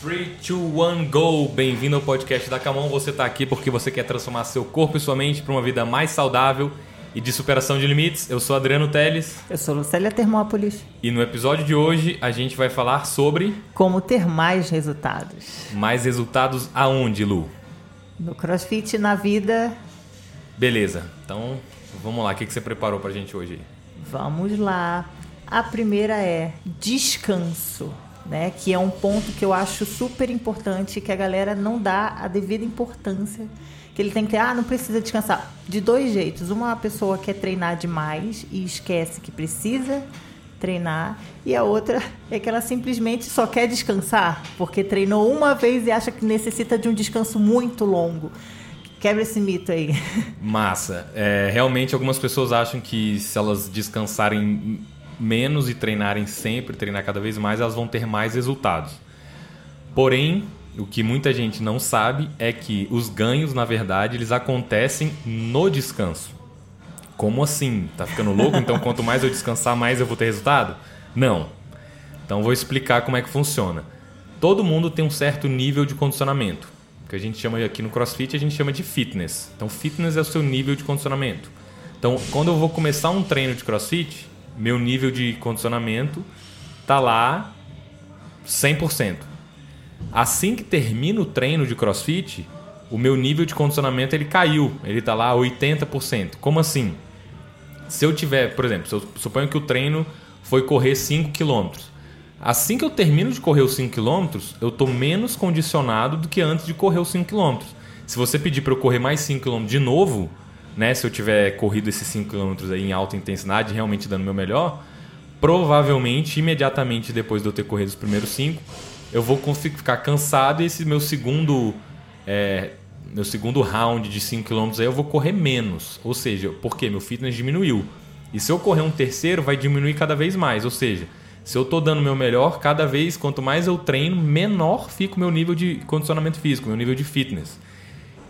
3, 2, 1, go! Bem-vindo ao podcast da Camon. Você está aqui porque você quer transformar seu corpo e sua mente para uma vida mais saudável e de superação de limites. Eu sou Adriano Teles. Eu sou Lucélia Termópolis. E no episódio de hoje a gente vai falar sobre. Como ter mais resultados. Mais resultados aonde, Lu? No crossfit, na vida. Beleza, então vamos lá. O que você preparou pra gente hoje? Vamos lá. A primeira é descanso né? Que é um ponto que eu acho super importante que a galera não dá a devida importância. Que ele tem que ter, ah, não precisa descansar. De dois jeitos. Uma pessoa quer treinar demais e esquece que precisa treinar. E a outra é que ela simplesmente só quer descansar, porque treinou uma vez e acha que necessita de um descanso muito longo. Quebra esse mito aí. Massa. É, realmente algumas pessoas acham que se elas descansarem menos e treinarem sempre, treinar cada vez mais, elas vão ter mais resultados. Porém, o que muita gente não sabe é que os ganhos, na verdade, eles acontecem no descanso. Como assim? Tá ficando louco? Então, quanto mais eu descansar, mais eu vou ter resultado? Não. Então, vou explicar como é que funciona. Todo mundo tem um certo nível de condicionamento, que a gente chama aqui no CrossFit, a gente chama de fitness. Então, fitness é o seu nível de condicionamento. Então, quando eu vou começar um treino de CrossFit, meu nível de condicionamento tá lá 100%. Assim que termina o treino de CrossFit, o meu nível de condicionamento ele caiu, ele tá lá 80%. Como assim? Se eu tiver, por exemplo, eu suponho que o treino foi correr 5 km. Assim que eu termino de correr os 5 km, eu tô menos condicionado do que antes de correr os 5 km. Se você pedir para eu correr mais 5 km de novo, né, se eu tiver corrido esses 5 km aí em alta intensidade, realmente dando meu melhor, provavelmente, imediatamente depois de eu ter corrido os primeiros 5, eu vou ficar cansado e esse meu segundo é, meu segundo round de 5 km aí eu vou correr menos. Ou seja, porque meu fitness diminuiu. E se eu correr um terceiro, vai diminuir cada vez mais. Ou seja, se eu estou dando meu melhor, cada vez, quanto mais eu treino, menor fica o meu nível de condicionamento físico, meu nível de fitness.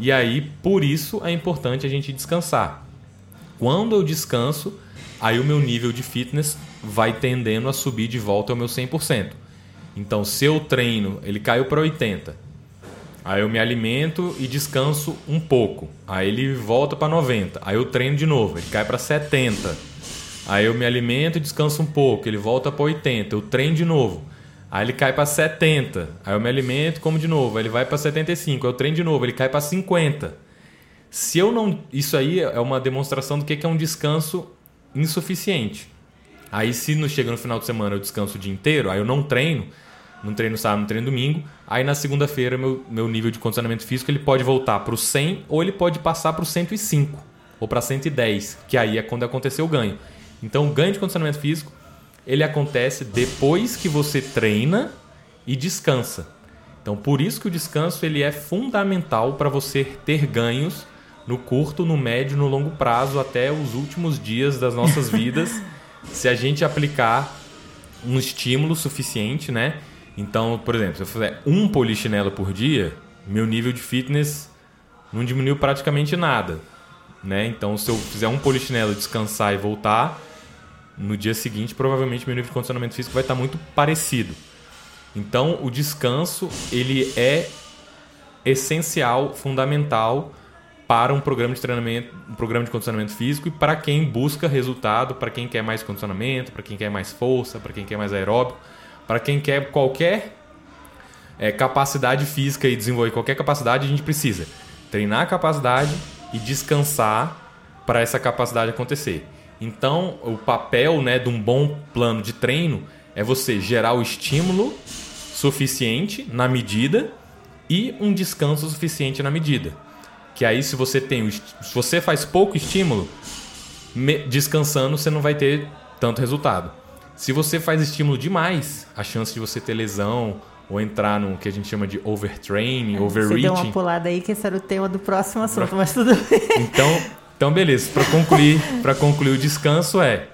E aí, por isso é importante a gente descansar. Quando eu descanso, aí o meu nível de fitness vai tendendo a subir de volta ao meu 100%. Então, se eu treino, ele caiu para 80. Aí eu me alimento e descanso um pouco. Aí ele volta para 90. Aí eu treino de novo, ele cai para 70. Aí eu me alimento e descanso um pouco, ele volta para 80. Eu treino de novo. Aí ele cai para 70. Aí eu me alimento, como de novo. Aí ele vai para 75. Aí eu treino de novo, ele cai para 50. Se eu não, isso aí é uma demonstração do que é um descanso insuficiente. Aí se não chega no final de semana eu descanso o dia inteiro, aí eu não treino, não treino sábado, não treino domingo, aí na segunda-feira meu, meu nível de condicionamento físico ele pode voltar para o 100 ou ele pode passar para o 105 ou para 110, que aí é quando aconteceu o ganho. Então o ganho de condicionamento físico ele acontece depois que você treina e descansa. Então, por isso que o descanso ele é fundamental para você ter ganhos no curto, no médio, no longo prazo, até os últimos dias das nossas vidas, se a gente aplicar um estímulo suficiente, né? Então, por exemplo, se eu fizer um polichinelo por dia, meu nível de fitness não diminuiu praticamente nada, né? Então, se eu fizer um polichinelo, descansar e voltar, no dia seguinte, provavelmente meu nível de condicionamento físico vai estar muito parecido. Então, o descanso ele é essencial, fundamental para um programa de treinamento, um programa de condicionamento físico e para quem busca resultado, para quem quer mais condicionamento, para quem quer mais força, para quem quer mais aeróbico, para quem quer qualquer é, capacidade física e desenvolver qualquer capacidade, a gente precisa treinar a capacidade e descansar para essa capacidade acontecer. Então, o papel né, de um bom plano de treino é você gerar o estímulo suficiente na medida e um descanso suficiente na medida. Que aí, se você tem, se você faz pouco estímulo, descansando você não vai ter tanto resultado. Se você faz estímulo demais, a chance de você ter lesão ou entrar no que a gente chama de overtraining, é, overreaching. Você deu uma pulada aí que esse era o tema do próximo assunto, mas tudo bem. Então, então, beleza. Para concluir, para concluir o descanso é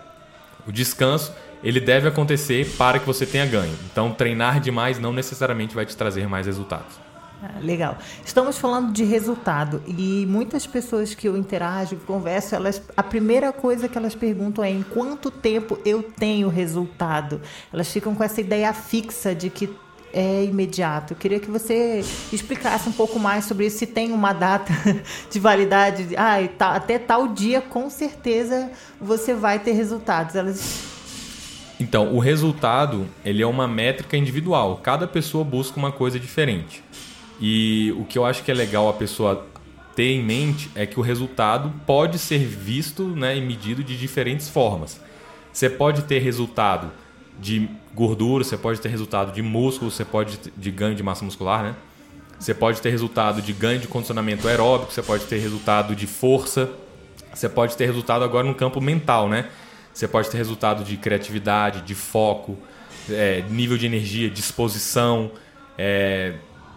o descanso ele deve acontecer para que você tenha ganho. Então, treinar demais não necessariamente vai te trazer mais resultados. Ah, legal. Estamos falando de resultado e muitas pessoas que eu interajo, converso, elas, a primeira coisa que elas perguntam é em quanto tempo eu tenho resultado. Elas ficam com essa ideia fixa de que é imediato. Eu queria que você explicasse um pouco mais sobre isso, se tem uma data de validade. Ah, até tal dia, com certeza, você vai ter resultados. Elas então, o resultado ele é uma métrica individual. Cada pessoa busca uma coisa diferente. E o que eu acho que é legal a pessoa ter em mente é que o resultado pode ser visto né, e medido de diferentes formas. Você pode ter resultado de gordura, você pode ter resultado de músculo, você pode ter de ganho de massa muscular, né? Você pode ter resultado de ganho de condicionamento aeróbico, você pode ter resultado de força, você pode ter resultado agora no campo mental, né? Você pode ter resultado de criatividade, de foco, é, nível de energia, disposição. É,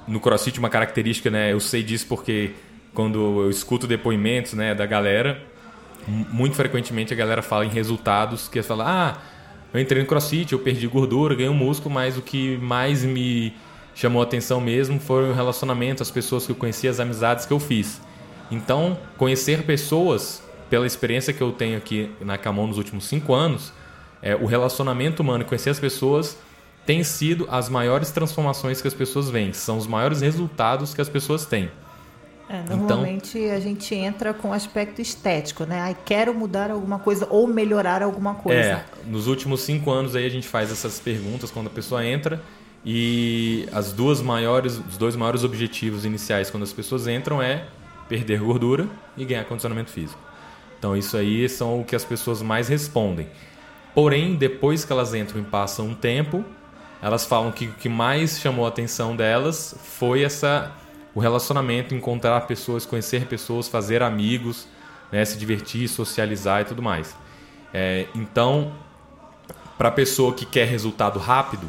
no CrossFit uma característica, né? Eu sei disso porque quando eu escuto depoimentos, né, da galera, muito frequentemente a galera fala em resultados que fala, ah, eu entrei no CrossFit, eu perdi gordura, ganhei um músculo, mas o que mais me chamou atenção mesmo foi o relacionamento, as pessoas que eu conheci, as amizades que eu fiz. Então, conhecer pessoas pela experiência que eu tenho aqui na Camon nos últimos cinco anos, é, o relacionamento humano conhecer as pessoas tem sido as maiores transformações que as pessoas veem, são os maiores resultados que as pessoas têm. É, então normalmente então, a gente entra com aspecto estético, né? Ai, quero mudar alguma coisa ou melhorar alguma coisa. É, nos últimos cinco anos aí a gente faz essas perguntas quando a pessoa entra e as duas maiores, os dois maiores objetivos iniciais quando as pessoas entram é perder gordura e ganhar condicionamento físico. Então isso aí são o que as pessoas mais respondem. Porém, depois que elas entram e passam um tempo, elas falam que o que mais chamou a atenção delas foi essa o relacionamento, encontrar pessoas, conhecer pessoas, fazer amigos, né, se divertir, socializar e tudo mais. É, então, para a pessoa que quer resultado rápido,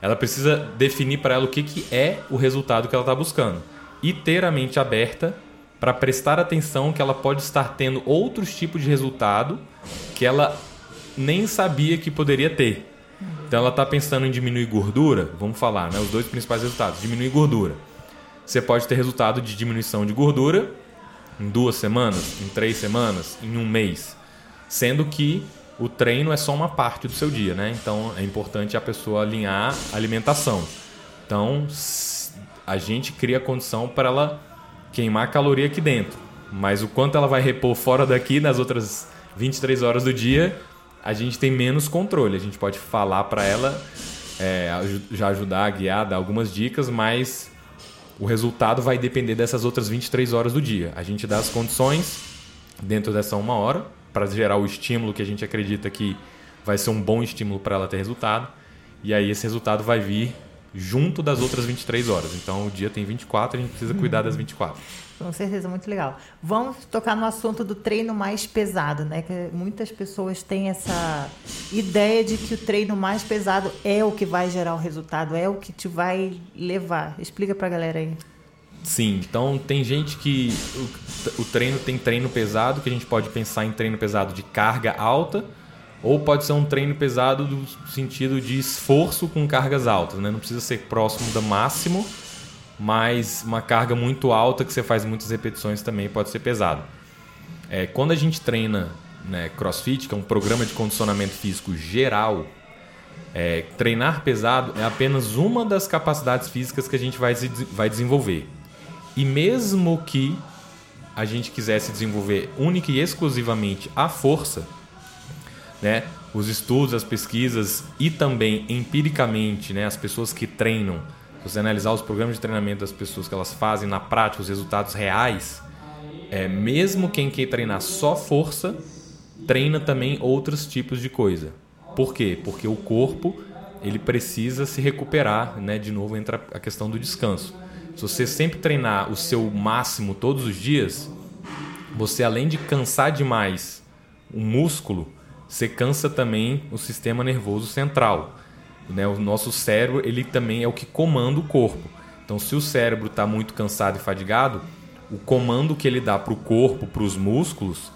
ela precisa definir para ela o que, que é o resultado que ela está buscando e ter a mente aberta para prestar atenção que ela pode estar tendo outros tipos de resultado que ela nem sabia que poderia ter. Então ela está pensando em diminuir gordura, vamos falar, né? Os dois principais resultados: diminuir gordura. Você pode ter resultado de diminuição de gordura em duas semanas, em três semanas, em um mês, sendo que o treino é só uma parte do seu dia, né? Então é importante a pessoa alinhar a alimentação. Então a gente cria condição para ela queimar caloria aqui dentro. Mas o quanto ela vai repor fora daqui nas outras 23 horas do dia, a gente tem menos controle. A gente pode falar para ela, é, já ajudar a guiar, dar algumas dicas, mas o resultado vai depender dessas outras 23 horas do dia. A gente dá as condições dentro dessa uma hora para gerar o estímulo que a gente acredita que vai ser um bom estímulo para ela ter resultado. E aí esse resultado vai vir junto das outras 23 horas. Então o dia tem 24, a gente precisa cuidar das 24. Com certeza, muito legal. Vamos tocar no assunto do treino mais pesado, né? Que muitas pessoas têm essa ideia de que o treino mais pesado é o que vai gerar o resultado, é o que te vai levar. Explica pra galera aí. Sim, então tem gente que o, o treino tem treino pesado, que a gente pode pensar em treino pesado de carga alta, ou pode ser um treino pesado no sentido de esforço com cargas altas, né? Não precisa ser próximo do máximo, mas uma carga muito alta que você faz muitas repetições também pode ser pesado. É, quando a gente treina né, CrossFit, que é um programa de condicionamento físico geral, é, treinar pesado é apenas uma das capacidades físicas que a gente vai, vai desenvolver. E mesmo que a gente quisesse desenvolver única e exclusivamente a força, né? Os estudos, as pesquisas e também empiricamente, né? As pessoas que treinam, se você analisar os programas de treinamento das pessoas que elas fazem na prática, os resultados reais, é, mesmo quem quer treinar só força, treina também outros tipos de coisa. Por quê? Porque o corpo ele precisa se recuperar, né? De novo entra a questão do descanso. Se você sempre treinar o seu máximo todos os dias, você além de cansar demais o músculo, você cansa também o sistema nervoso central. Né? O nosso cérebro ele também é o que comanda o corpo. Então, se o cérebro está muito cansado e fadigado, o comando que ele dá para o corpo, para os músculos,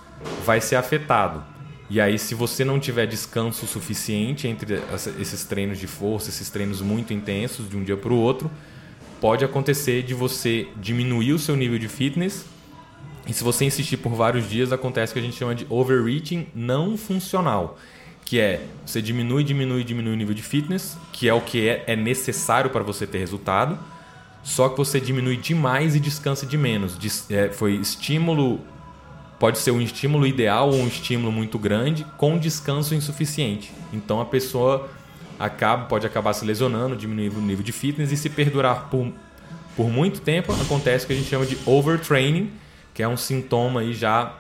vai ser afetado. E aí, se você não tiver descanso suficiente entre esses treinos de força, esses treinos muito intensos de um dia para o outro, pode acontecer de você diminuir o seu nível de fitness e se você insistir por vários dias, acontece o que a gente chama de overreaching não funcional. Que é você diminui, diminui, diminui o nível de fitness, que é o que é, é necessário para você ter resultado, só que você diminui demais e descansa de menos. É, foi estímulo, pode ser um estímulo ideal ou um estímulo muito grande com descanso insuficiente. Então a pessoa acaba, pode acabar se lesionando, diminuir o nível de fitness e se perdurar por, por muito tempo, acontece o que a gente chama de overtraining, que é um sintoma aí já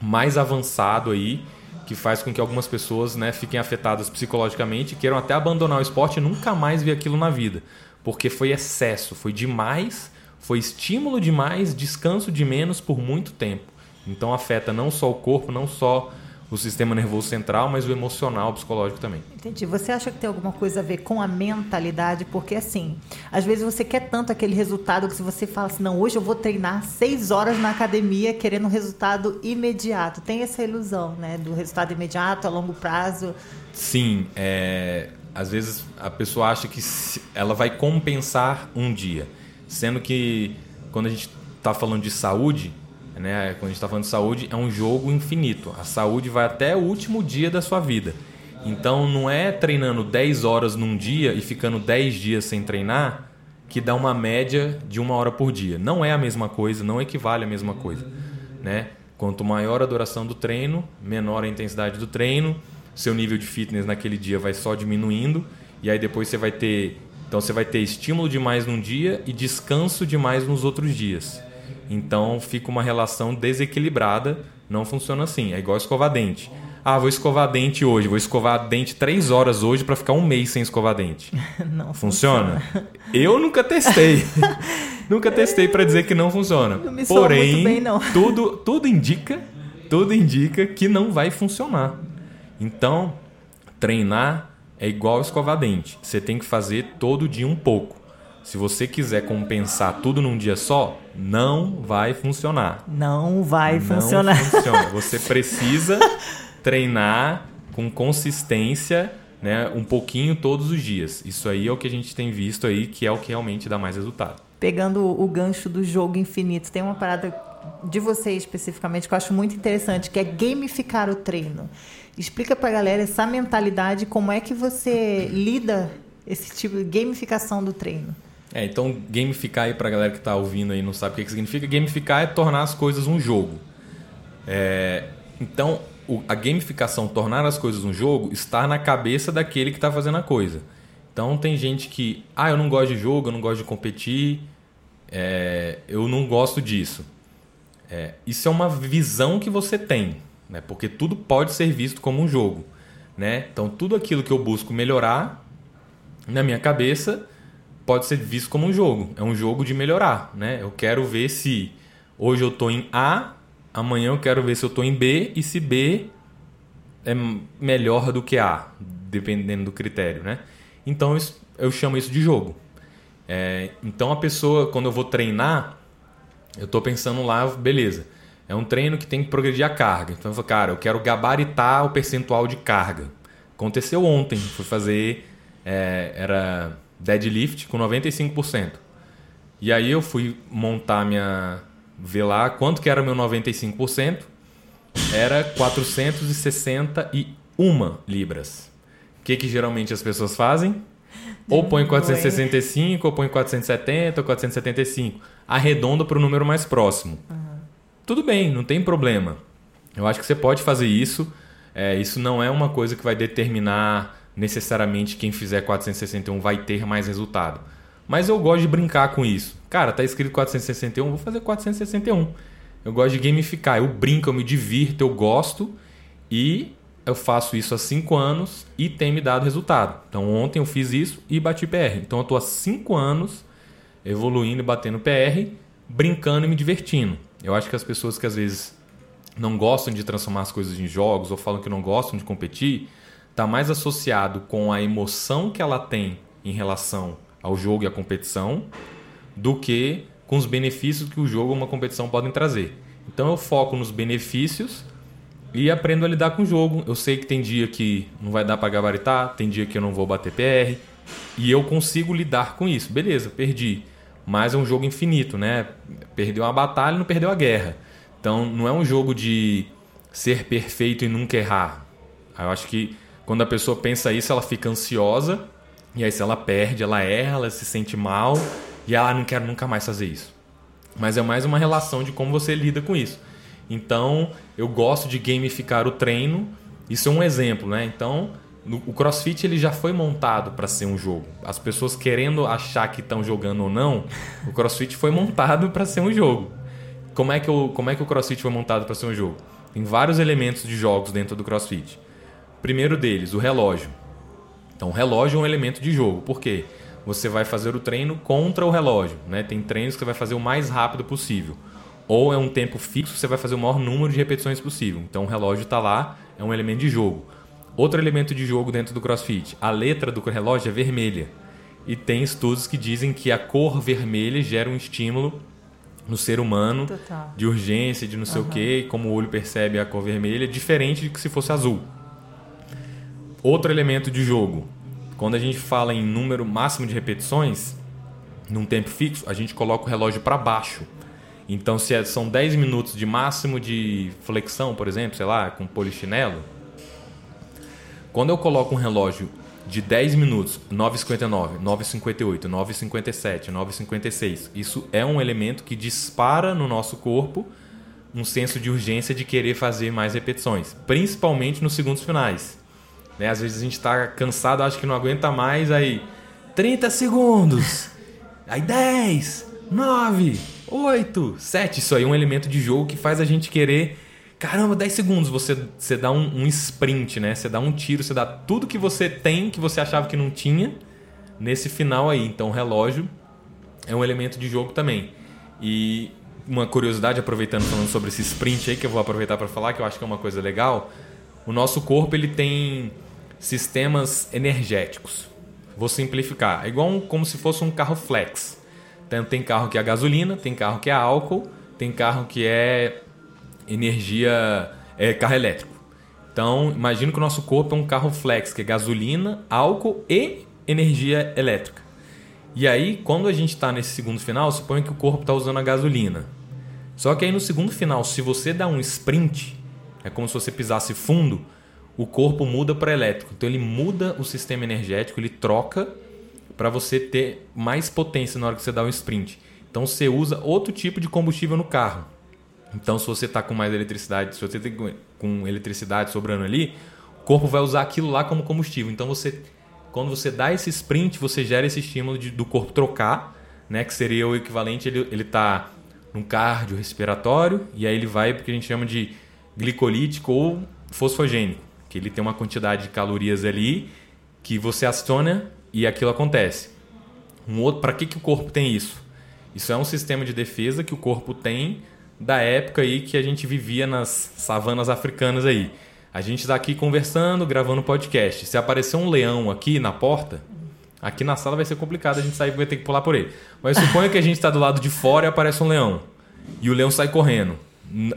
mais avançado aí, que faz com que algumas pessoas né, fiquem afetadas psicologicamente, queiram até abandonar o esporte e nunca mais ver aquilo na vida porque foi excesso, foi demais, foi estímulo demais, descanso de menos por muito tempo. Então afeta não só o corpo, não só o sistema nervoso central, mas o emocional, o psicológico também. Entendi. Você acha que tem alguma coisa a ver com a mentalidade? Porque assim, às vezes você quer tanto aquele resultado que se você fala assim, não, hoje eu vou treinar seis horas na academia querendo um resultado imediato. Tem essa ilusão, né? Do resultado imediato, a longo prazo. Sim, é às vezes a pessoa acha que ela vai compensar um dia, sendo que quando a gente está falando de saúde, né, quando a gente está falando de saúde, é um jogo infinito. A saúde vai até o último dia da sua vida. Então não é treinando 10 horas num dia e ficando 10 dias sem treinar que dá uma média de uma hora por dia. Não é a mesma coisa, não equivale à mesma coisa. Né? Quanto maior a duração do treino, menor a intensidade do treino, seu nível de fitness naquele dia vai só diminuindo e aí depois você vai ter então você vai ter estímulo demais num dia e descanso demais nos outros dias. Então fica uma relação desequilibrada, não funciona assim. É igual escovar dente. Ah, vou escovar dente hoje, vou escovar dente três horas hoje para ficar um mês sem escovar dente. Não funciona. funciona. Eu nunca testei. nunca testei para dizer que não funciona. Não me Porém, bem, não. tudo tudo indica, tudo indica que não vai funcionar. Então, treinar é igual escovar dente. Você tem que fazer todo dia um pouco. Se você quiser compensar tudo num dia só, não vai funcionar. Não vai não funcionar. Funciona. Você precisa treinar com consistência, né, um pouquinho todos os dias. Isso aí é o que a gente tem visto aí, que é o que realmente dá mais resultado. Pegando o gancho do jogo infinito, tem uma parada de você especificamente que eu acho muito interessante, que é gamificar o treino. Explica para a galera essa mentalidade, como é que você lida esse tipo de gamificação do treino. É, então gamificar aí para a galera que está ouvindo aí não sabe o que, que significa, gamificar é tornar as coisas um jogo. É, então o, a gamificação, tornar as coisas um jogo, está na cabeça daquele que está fazendo a coisa. Então tem gente que, ah, eu não gosto de jogo, eu não gosto de competir, é, eu não gosto disso. É, isso é uma visão que você tem né? Porque tudo pode ser visto como um jogo, né? Então tudo aquilo que eu busco melhorar na minha cabeça pode ser visto como um jogo. É um jogo de melhorar, né? Eu quero ver se hoje eu estou em A, amanhã eu quero ver se eu estou em B e se B é melhor do que A, dependendo do critério, né? Então eu chamo isso de jogo. É, então a pessoa, quando eu vou treinar, eu estou pensando lá, beleza é um treino que tem que progredir a carga. Então eu falo, cara, eu quero gabaritar o percentual de carga. Aconteceu ontem, fui fazer. É, era deadlift com 95%. E aí eu fui montar minha. ver lá quanto que era meu 95%. Era 461 libras. O que, que geralmente as pessoas fazem? Ou põe 465, ou põe 470, ou 475. Arredonda para o número mais próximo. Uhum tudo bem, não tem problema. Eu acho que você pode fazer isso. É, isso não é uma coisa que vai determinar necessariamente quem fizer 461 vai ter mais resultado. Mas eu gosto de brincar com isso. Cara, tá escrito 461, vou fazer 461. Eu gosto de gamificar, eu brinco, eu me divirto, eu gosto e eu faço isso há 5 anos e tem me dado resultado. Então ontem eu fiz isso e bati PR. Então eu estou há 5 anos evoluindo e batendo PR, brincando e me divertindo. Eu acho que as pessoas que às vezes não gostam de transformar as coisas em jogos ou falam que não gostam de competir, está mais associado com a emoção que ela tem em relação ao jogo e à competição do que com os benefícios que o jogo ou uma competição podem trazer. Então eu foco nos benefícios e aprendo a lidar com o jogo. Eu sei que tem dia que não vai dar para gabaritar, tem dia que eu não vou bater PR e eu consigo lidar com isso. Beleza, perdi mas é um jogo infinito, né? Perdeu uma batalha, não perdeu a guerra. Então não é um jogo de ser perfeito e nunca errar. Eu acho que Quando a pessoa pensa isso, ela fica ansiosa, e aí se ela perde, ela erra, ela se sente mal, e ela ah, não quer nunca mais fazer isso. Mas é mais uma relação de como você lida com isso. Então, eu gosto de gamificar o treino. Isso é um exemplo, né? Então, no, o CrossFit ele já foi montado para ser um jogo. As pessoas querendo achar que estão jogando ou não, o CrossFit foi montado para ser um jogo. Como é que o, como é que o CrossFit foi montado para ser um jogo? Tem vários elementos de jogos dentro do CrossFit. Primeiro deles, o relógio. Então, o relógio é um elemento de jogo. Por quê? Você vai fazer o treino contra o relógio. Né? Tem treinos que você vai fazer o mais rápido possível. Ou é um tempo fixo, você vai fazer o maior número de repetições possível. Então, o relógio está lá, é um elemento de jogo. Outro elemento de jogo dentro do CrossFit, a letra do relógio é vermelha. E tem estudos que dizem que a cor vermelha gera um estímulo no ser humano Total. de urgência, de não sei uhum. o quê, como o olho percebe a cor vermelha, diferente de que se fosse azul. Outro elemento de jogo. Quando a gente fala em número máximo de repetições, num tempo fixo, a gente coloca o relógio para baixo. Então, se é, são 10 minutos de máximo de flexão, por exemplo, sei lá, com polichinelo, quando eu coloco um relógio de 10 minutos, 9,59, 9,58, 9,57, 9,56, isso é um elemento que dispara no nosso corpo um senso de urgência de querer fazer mais repetições, principalmente nos segundos finais. Né? Às vezes a gente está cansado, acha que não aguenta mais, aí 30 segundos, aí 10, 9, 8, 7. Isso aí é um elemento de jogo que faz a gente querer. Caramba, 10 segundos. Você, você dá um, um sprint, né? Você dá um tiro, você dá tudo que você tem, que você achava que não tinha, nesse final aí. Então o relógio é um elemento de jogo também. E uma curiosidade, aproveitando falando sobre esse sprint aí, que eu vou aproveitar para falar, que eu acho que é uma coisa legal. O nosso corpo ele tem sistemas energéticos. Vou simplificar. É igual um, como se fosse um carro flex. Então, tem carro que é gasolina, tem carro que é álcool, tem carro que é energia, é carro elétrico. Então, imagina que o nosso corpo é um carro flex, que é gasolina, álcool e energia elétrica. E aí, quando a gente está nesse segundo final, suponha que o corpo está usando a gasolina. Só que aí no segundo final, se você dá um sprint, é como se você pisasse fundo, o corpo muda para elétrico. Então ele muda o sistema energético, ele troca para você ter mais potência na hora que você dá um sprint. Então você usa outro tipo de combustível no carro. Então se você está com mais eletricidade, se você tem com eletricidade sobrando ali, o corpo vai usar aquilo lá como combustível. Então você quando você dá esse sprint, você gera esse estímulo de, do corpo trocar, né, que seria o equivalente ele ele tá num cardio respiratório e aí ele vai porque a gente chama de glicolítico ou fosfogênico, que ele tem uma quantidade de calorias ali que você aciona e aquilo acontece. Um outro, para que, que o corpo tem isso? Isso é um sistema de defesa que o corpo tem da época aí que a gente vivia nas savanas africanas aí. A gente está aqui conversando, gravando podcast. Se aparecer um leão aqui na porta, aqui na sala vai ser complicado, a gente sair vai ter que pular por ele. Mas suponha que a gente está do lado de fora e aparece um leão. E o leão sai correndo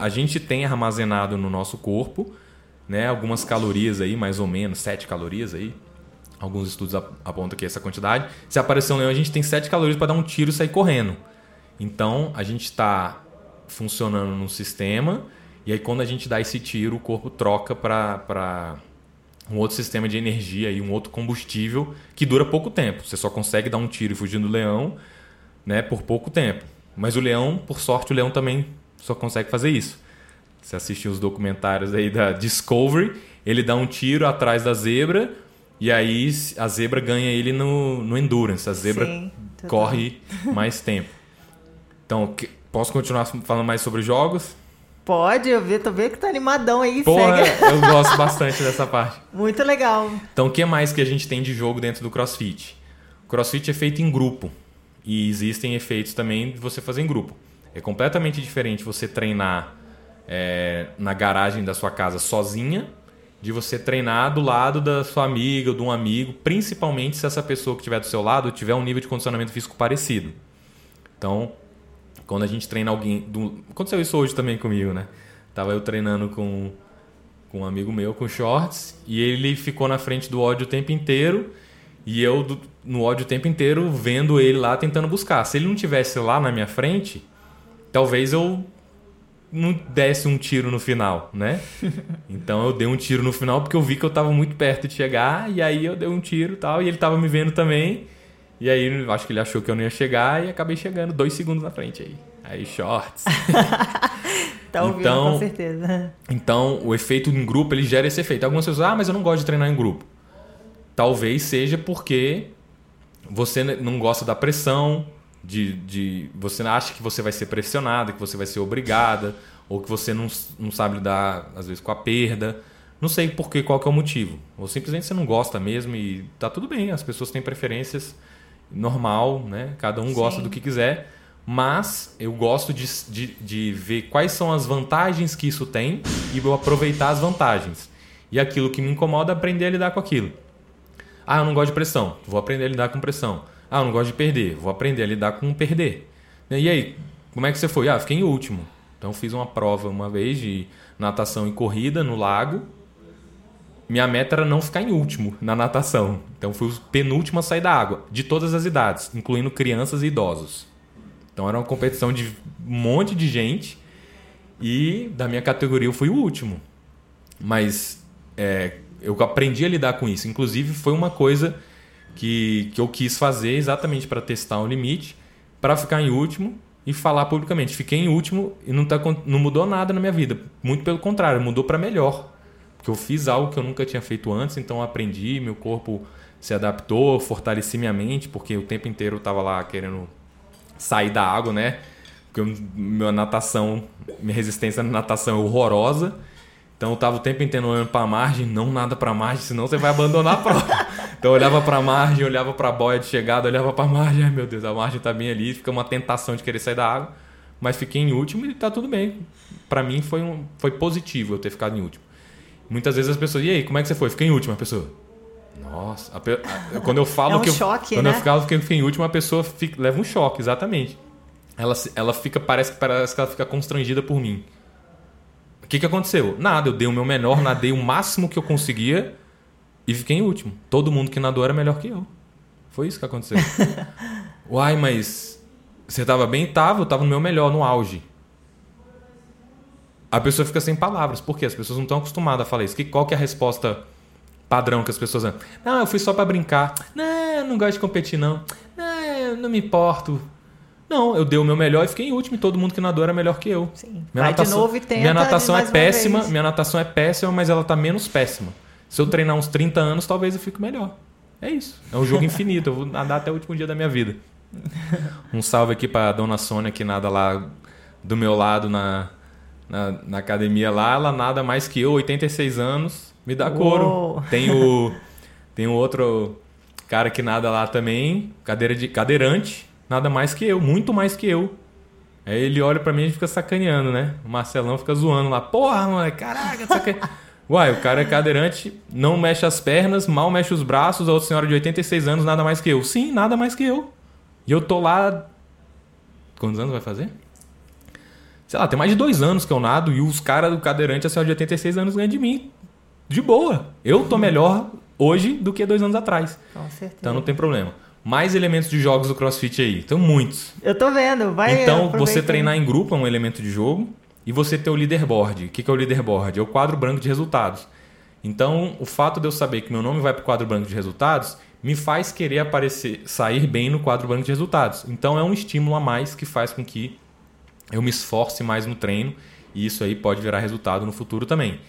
a gente tem armazenado no nosso corpo né, algumas calorias aí, mais ou menos, 7 calorias aí. Alguns estudos apontam que essa quantidade. Se aparecer um leão, a gente tem 7 calorias para dar um tiro e sair correndo. Então, a gente está funcionando num sistema e aí quando a gente dá esse tiro, o corpo troca para um outro sistema de energia e um outro combustível que dura pouco tempo. Você só consegue dar um tiro e fugir do leão né, por pouco tempo. Mas o leão, por sorte, o leão também só consegue fazer isso. Você assistiu os documentários aí da Discovery, ele dá um tiro atrás da zebra e aí a zebra ganha ele no, no endurance. A zebra Sim, corre mais tempo. Então, posso continuar falando mais sobre jogos? Pode, eu vi, tô vendo que tá animadão aí. Porra, segue. eu gosto bastante dessa parte. Muito legal. Então, o que mais que a gente tem de jogo dentro do CrossFit? O CrossFit é feito em grupo. E existem efeitos também de você fazer em grupo. É completamente diferente você treinar é, na garagem da sua casa sozinha de você treinar do lado da sua amiga ou de um amigo, principalmente se essa pessoa que estiver do seu lado tiver um nível de condicionamento físico parecido. Então, quando a gente treina alguém. Do... Aconteceu isso hoje também comigo, né? Tava eu treinando com, com um amigo meu com shorts e ele ficou na frente do ódio o tempo inteiro e eu no ódio o tempo inteiro vendo ele lá tentando buscar. Se ele não tivesse lá na minha frente, talvez eu não desse um tiro no final, né? Então eu dei um tiro no final porque eu vi que eu tava muito perto de chegar, e aí eu dei um tiro e tal, e ele tava me vendo também. E aí acho que ele achou que eu não ia chegar e acabei chegando dois segundos na frente aí. Aí, shorts. tá ouvindo, então, com certeza. Então, o efeito em grupo, ele gera esse efeito. Algumas pessoas, ah, mas eu não gosto de treinar em grupo. Talvez seja porque você não gosta da pressão, de, de você acha que você vai ser pressionada, que você vai ser obrigada, ou que você não, não sabe lidar, às vezes, com a perda. Não sei por que, qual que é o motivo. Ou simplesmente você não gosta mesmo e tá tudo bem, as pessoas têm preferências normal, né? Cada um Sim. gosta do que quiser mas eu gosto de, de, de, ver quais são as vantagens que isso tem e eu aproveitar as vantagens. E aquilo que me incomoda, aprender a lidar com aquilo. Ah, eu não gosto de pressão, vou aprender a lidar com pressão. Ah, não gosto de perder, vou aprender a lidar com perder. E aí, como é que você foi? Ah, fiquei em último. Então fiz uma prova uma vez de natação e corrida no lago. Minha meta era não ficar em último na natação. Então fui o penúltimo a sair da água, de todas as idades, incluindo crianças e idosos. Então era uma competição de um monte de gente e da minha categoria eu fui o último. Mas é, eu aprendi a lidar com isso. Inclusive foi uma coisa que, que eu quis fazer exatamente para testar um limite, para ficar em último e falar publicamente. Fiquei em último e não, tá, não mudou nada na minha vida. Muito pelo contrário, mudou para melhor. Porque eu fiz algo que eu nunca tinha feito antes, então eu aprendi, meu corpo se adaptou, fortaleci minha mente, porque o tempo inteiro eu estava lá querendo sair da água, né? Porque minha natação, minha resistência na natação é horrorosa. Então eu tava o tempo inteiro olhando para a margem, não nada para a margem, senão você vai abandonar a prova. então eu olhava para a margem, olhava para a boia de chegada, olhava para a margem, ai meu Deus, a margem tá bem ali, fica uma tentação de querer sair da água, mas fiquei em último e tá tudo bem. Para mim foi um, foi positivo eu ter ficado em último. Muitas vezes as pessoas, e aí, como é que você foi? Fiquei em último, a pessoa. Nossa, a, a, quando eu falo é um que eu, choque, quando né? eu ficava que em último, a pessoa fica, leva um choque, exatamente. Ela, ela fica parece que parece que ela fica constrangida por mim. O que, que aconteceu? Nada, eu dei o meu melhor, nadei o máximo que eu conseguia e fiquei em último. Todo mundo que nadou era melhor que eu. Foi isso que aconteceu. Uai, mas você tava bem? Tava, eu tava no meu melhor, no auge. A pessoa fica sem palavras. Por quê? As pessoas não estão acostumadas a falar isso. Que, qual que é a resposta padrão que as pessoas dão. Não, eu fui só para brincar. Não, eu não gosto de competir, não. Não, eu não me importo. Não, eu dei o meu melhor e fiquei em último e todo mundo que nadou era melhor que eu. Sim. Minha Vai natação, de novo e tenta Minha natação é péssima, minha natação é péssima, mas ela tá menos péssima. Se eu treinar uns 30 anos, talvez eu fique melhor. É isso. É um jogo infinito. Eu vou nadar até o último dia da minha vida. Um salve aqui pra dona Sônia que nada lá do meu lado na, na, na academia lá. Ela nada mais que eu, 86 anos. Me dá couro. Tem o, tem o outro cara que nada lá também, cadeira de cadeirante, nada mais que eu, muito mais que eu. Aí ele olha para mim e fica sacaneando, né? O Marcelão fica zoando lá. Porra, mano, caraca, saca... Uai, o cara é cadeirante, não mexe as pernas, mal mexe os braços, a outra senhora de 86 anos, nada mais que eu. Sim, nada mais que eu. E eu tô lá. Quantos anos vai fazer? Sei lá, tem mais de dois anos que eu nado e os caras do cadeirante, a senhora de 86 anos, ganham de mim de boa. Eu tô melhor hoje do que dois anos atrás. Com certeza. Então não tem problema. Mais elementos de jogos do CrossFit aí. Então, muitos. Eu tô vendo. Vai Então, você treinar em grupo é um elemento de jogo. E você ter o leaderboard. O que é o leaderboard? É o quadro branco de resultados. Então, o fato de eu saber que meu nome vai para o quadro branco de resultados me faz querer aparecer, sair bem no quadro branco de resultados. Então, é um estímulo a mais que faz com que eu me esforce mais no treino. E isso aí pode virar resultado no futuro também.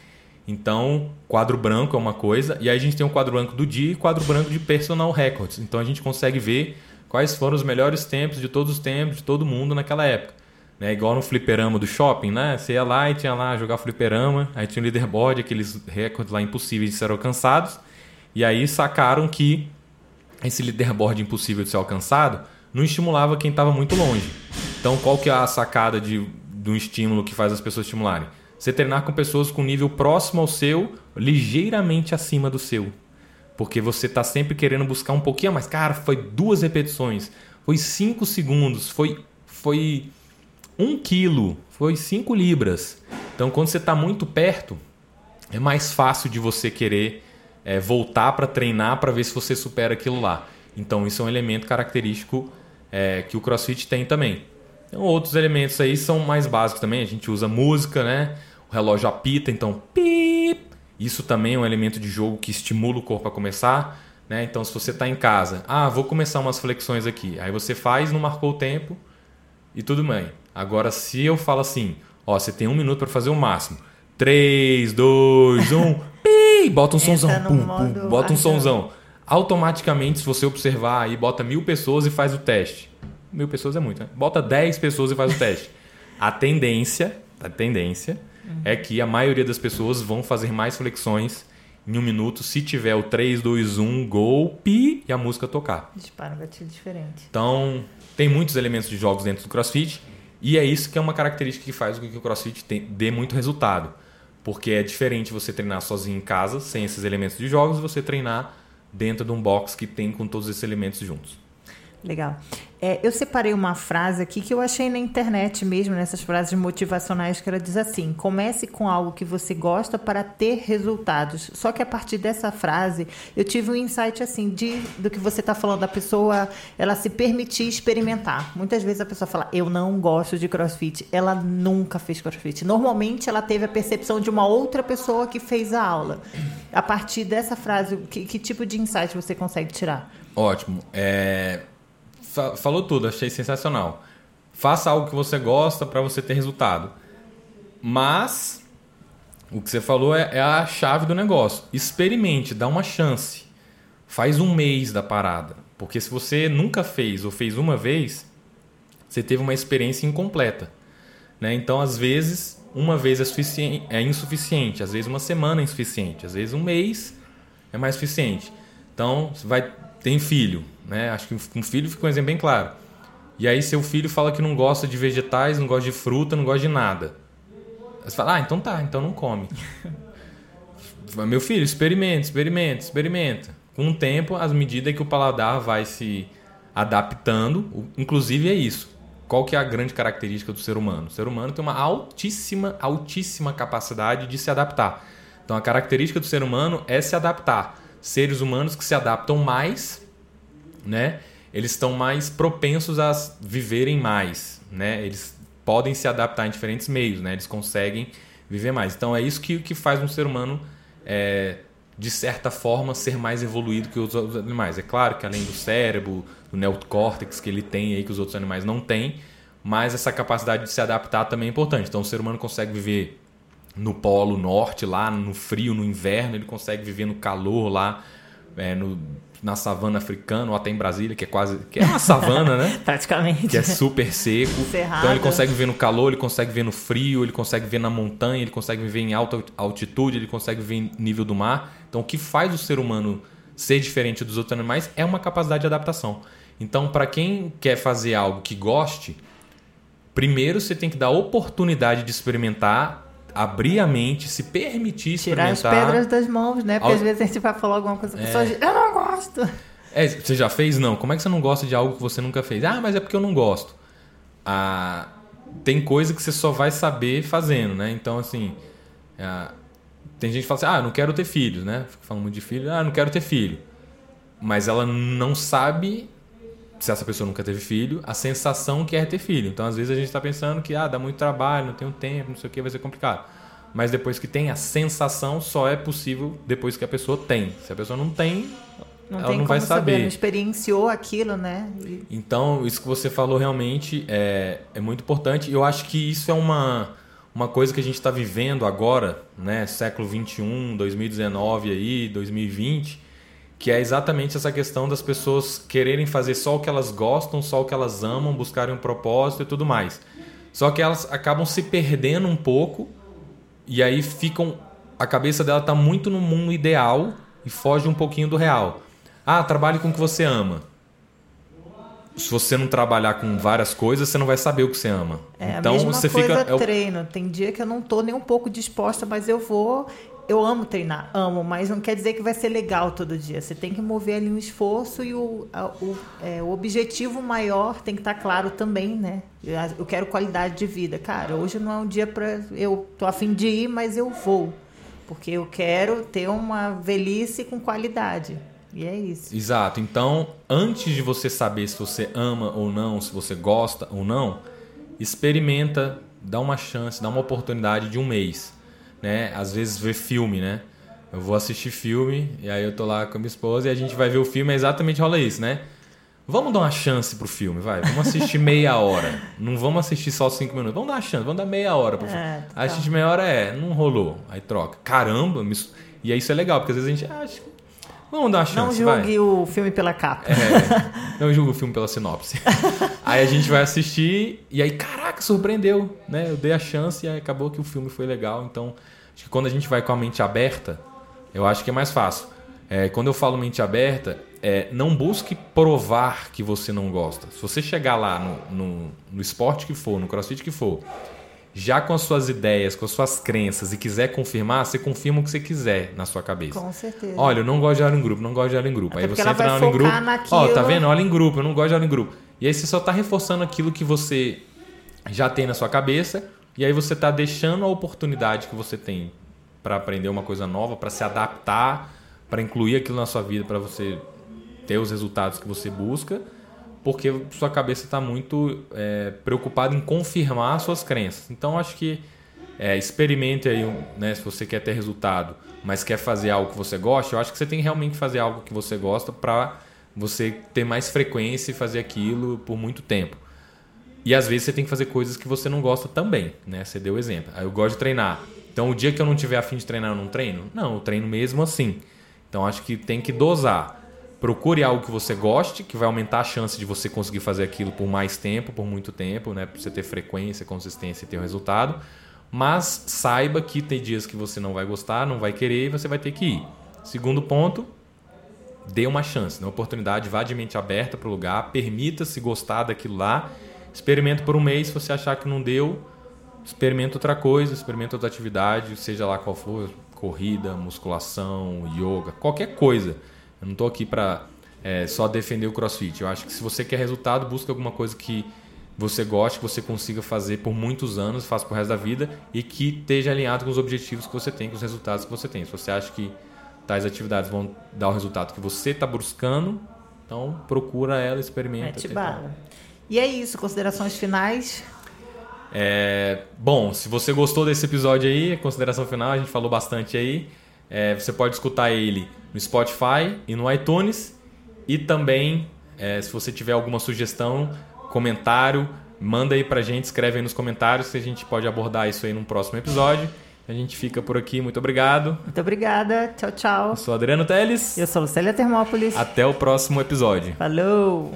Então, quadro branco é uma coisa, e aí a gente tem um quadro branco do dia e quadro branco de personal records. Então a gente consegue ver quais foram os melhores tempos de todos os tempos de todo mundo naquela época. Né? Igual no fliperama do shopping, né? Você ia lá e tinha lá jogar fliperama, aí tinha o leaderboard, aqueles recordes lá impossíveis de ser alcançados, e aí sacaram que esse leaderboard impossível de ser alcançado não estimulava quem estava muito longe. Então, qual que é a sacada de, de um estímulo que faz as pessoas estimularem? Você treinar com pessoas com nível próximo ao seu, ligeiramente acima do seu. Porque você está sempre querendo buscar um pouquinho mais. Cara, foi duas repetições, foi cinco segundos, foi, foi um quilo, foi cinco libras. Então, quando você está muito perto, é mais fácil de você querer é, voltar para treinar para ver se você supera aquilo lá. Então, isso é um elemento característico é, que o CrossFit tem também. Então, outros elementos aí são mais básicos também. A gente usa música, né? O relógio apita, então pip. Isso também é um elemento de jogo que estimula o corpo a começar. Né? Então, se você está em casa, ah, vou começar umas flexões aqui. Aí você faz, não marcou o tempo e tudo bem. Agora, se eu falo assim, ó, você tem um minuto para fazer o máximo. 3, 2, 1, pi, bota um sonzão, pum, pum, bota um sonzão. Automaticamente, se você observar aí, bota mil pessoas e faz o teste. Mil pessoas é muito, né? Bota 10 pessoas e faz o teste. A tendência, a tendência uhum. é que a maioria das pessoas vão fazer mais flexões em um minuto se tiver o 3, 2, 1, golpe e a música tocar. Dispara um gatilho diferente. Então, tem muitos elementos de jogos dentro do CrossFit e é isso que é uma característica que faz com que o CrossFit dê muito resultado. Porque é diferente você treinar sozinho em casa, sem esses elementos de jogos, e você treinar dentro de um box que tem com todos esses elementos juntos. Legal. É, eu separei uma frase aqui que eu achei na internet mesmo, nessas frases motivacionais, que ela diz assim: comece com algo que você gosta para ter resultados. Só que a partir dessa frase, eu tive um insight assim de do que você está falando, da pessoa ela se permitir experimentar. Muitas vezes a pessoa fala, eu não gosto de crossfit. Ela nunca fez crossfit. Normalmente ela teve a percepção de uma outra pessoa que fez a aula. A partir dessa frase, que, que tipo de insight você consegue tirar? Ótimo. É falou tudo, achei sensacional. Faça algo que você gosta para você ter resultado. Mas o que você falou é, é, a chave do negócio. Experimente, dá uma chance. Faz um mês da parada. Porque se você nunca fez ou fez uma vez, você teve uma experiência incompleta. Né? Então, às vezes, uma vez é, é insuficiente. Às vezes, uma semana é insuficiente. Às vezes, um mês é mais suficiente. Então, vai tem filho, né? Acho que com filho fica um exemplo bem claro. E aí seu filho fala que não gosta de vegetais, não gosta de fruta, não gosta de nada. Você fala, ah, então tá, então não come. Meu filho, experimenta, experimenta, experimenta. Com o tempo, as medidas que o paladar vai se adaptando, inclusive é isso. Qual que é a grande característica do ser humano? O ser humano tem uma altíssima, altíssima capacidade de se adaptar. Então a característica do ser humano é se adaptar seres humanos que se adaptam mais, né? Eles estão mais propensos a viverem mais, né? Eles podem se adaptar em diferentes meios, né? Eles conseguem viver mais. Então é isso que, que faz um ser humano, é, de certa forma, ser mais evoluído que os outros animais. É claro que além do cérebro, do neocórtex que ele tem aí que os outros animais não têm, mas essa capacidade de se adaptar também é importante. Então o ser humano consegue viver no polo norte, lá no frio, no inverno, ele consegue viver no calor lá, é, no, na savana africana, ou até em Brasília, que é quase. que é uma savana, né? Praticamente. Que é super seco. Cerrado. Então ele consegue viver no calor, ele consegue viver no frio, ele consegue viver na montanha, ele consegue viver em alta altitude, ele consegue viver em nível do mar. Então o que faz o ser humano ser diferente dos outros animais é uma capacidade de adaptação. Então, para quem quer fazer algo que goste, primeiro você tem que dar oportunidade de experimentar abrir a mente, se permitir experimentar. Tirar as pedras das mãos, né? Porque às vezes a gente vai falar alguma coisa, a pessoa é. diz, eu não gosto. É, você já fez? Não. Como é que você não gosta de algo que você nunca fez? Ah, mas é porque eu não gosto. Ah, tem coisa que você só vai saber fazendo, né? Então, assim, ah, tem gente que fala assim, ah, eu não quero ter filhos, né? Fica falando muito de filho, ah, não quero ter filho. Mas ela não sabe se essa pessoa nunca teve filho, a sensação que é ter filho. Então, às vezes, a gente está pensando que ah, dá muito trabalho, não tenho tempo, não sei o que, vai ser complicado. Mas depois que tem, a sensação só é possível depois que a pessoa tem. Se a pessoa não tem, não ela tem não vai saber. saber. Não experienciou aquilo, né? E... Então, isso que você falou realmente é, é muito importante. Eu acho que isso é uma, uma coisa que a gente está vivendo agora, né? Século 21, 2019 aí, 2020 que é exatamente essa questão das pessoas quererem fazer só o que elas gostam, só o que elas amam, buscarem um propósito e tudo mais. Só que elas acabam se perdendo um pouco e aí ficam a cabeça dela está muito no mundo ideal e foge um pouquinho do real. Ah, trabalhe com o que você ama. Se você não trabalhar com várias coisas, você não vai saber o que você ama. É então a mesma você coisa fica treino. Tem dia que eu não estou nem um pouco disposta, mas eu vou eu amo treinar, amo, mas não quer dizer que vai ser legal todo dia. Você tem que mover ali um esforço e o, a, o, é, o objetivo maior tem que estar claro também, né? Eu quero qualidade de vida. Cara, hoje não é um dia para. Eu tô afim de ir, mas eu vou. Porque eu quero ter uma velhice com qualidade. E é isso. Exato. Então, antes de você saber se você ama ou não, se você gosta ou não, experimenta, dá uma chance, dá uma oportunidade de um mês, né? Às vezes ver filme, né? Eu vou assistir filme e aí eu tô lá com a minha esposa e a gente vai ver o filme, é exatamente rola isso, né? Vamos dar uma chance pro filme, vai. Vamos assistir meia hora. Não vamos assistir só cinco minutos. Vamos dar uma chance, vamos dar meia hora pro filme. É, tá. Assistir meia hora é, não rolou. Aí troca. Caramba, me... e aí isso é legal, porque às vezes a gente acha. Vamos dar uma chance. Não julgue vai. o filme pela capa. É, não julgue o filme pela sinopse. aí a gente vai assistir e aí, caraca, surpreendeu. Né? Eu dei a chance e acabou que o filme foi legal. Então, acho que quando a gente vai com a mente aberta, eu acho que é mais fácil. É, quando eu falo mente aberta, é, não busque provar que você não gosta. Se você chegar lá no, no, no, esporte que for, no crossfit que for, já com as suas ideias, com as suas crenças e quiser confirmar, você confirma o que você quiser na sua cabeça. Com certeza. Olha, eu não gosto de aula em grupo, não gosto de aula em grupo. Até aí você entra na aula em grupo. Ó, tá vendo? Aula em grupo, eu não gosto de aula em grupo. E aí você só está reforçando aquilo que você já tem na sua cabeça e aí você está deixando a oportunidade que você tem para aprender uma coisa nova, para se adaptar, para incluir aquilo na sua vida, para você ter os resultados que você busca, porque sua cabeça está muito é, preocupada em confirmar suas crenças. Então, acho que é, experimente aí, né, se você quer ter resultado, mas quer fazer algo que você gosta, eu acho que você tem que realmente fazer algo que você gosta para você ter mais frequência e fazer aquilo por muito tempo. E às vezes você tem que fazer coisas que você não gosta também, né? Você deu exemplo. Aí eu gosto de treinar. Então o dia que eu não tiver afim de treinar, eu não treino? Não, eu treino mesmo assim. Então acho que tem que dosar. Procure algo que você goste, que vai aumentar a chance de você conseguir fazer aquilo por mais tempo, por muito tempo, né? Para você ter frequência, consistência e ter um resultado. Mas saiba que tem dias que você não vai gostar, não vai querer e você vai ter que ir. Segundo ponto, dê uma chance, uma oportunidade, vá de mente aberta para o lugar, permita-se gostar daquilo lá, experimenta por um mês, se você achar que não deu, experimenta outra coisa, experimenta outra atividade, seja lá qual for, corrida, musculação, yoga, qualquer coisa. Eu não estou aqui para é, só defender o CrossFit. Eu acho que se você quer resultado, busca alguma coisa que você goste, que você consiga fazer por muitos anos, faça pro resto da vida e que esteja alinhado com os objetivos que você tem, com os resultados que você tem. Se você acha que tais atividades vão dar o resultado que você está buscando, então procura ela, experimenta. Mete bala. E é isso, considerações finais. É, bom, se você gostou desse episódio aí, consideração final, a gente falou bastante aí. É, você pode escutar ele no Spotify e no iTunes. E também, é, se você tiver alguma sugestão, comentário, manda aí pra gente, escreve aí nos comentários que a gente pode abordar isso aí num próximo episódio. A gente fica por aqui. Muito obrigado. Muito obrigada. Tchau, tchau. Eu sou Adriano Teles. Eu sou Lucélia Termópolis. Até o próximo episódio. Falou!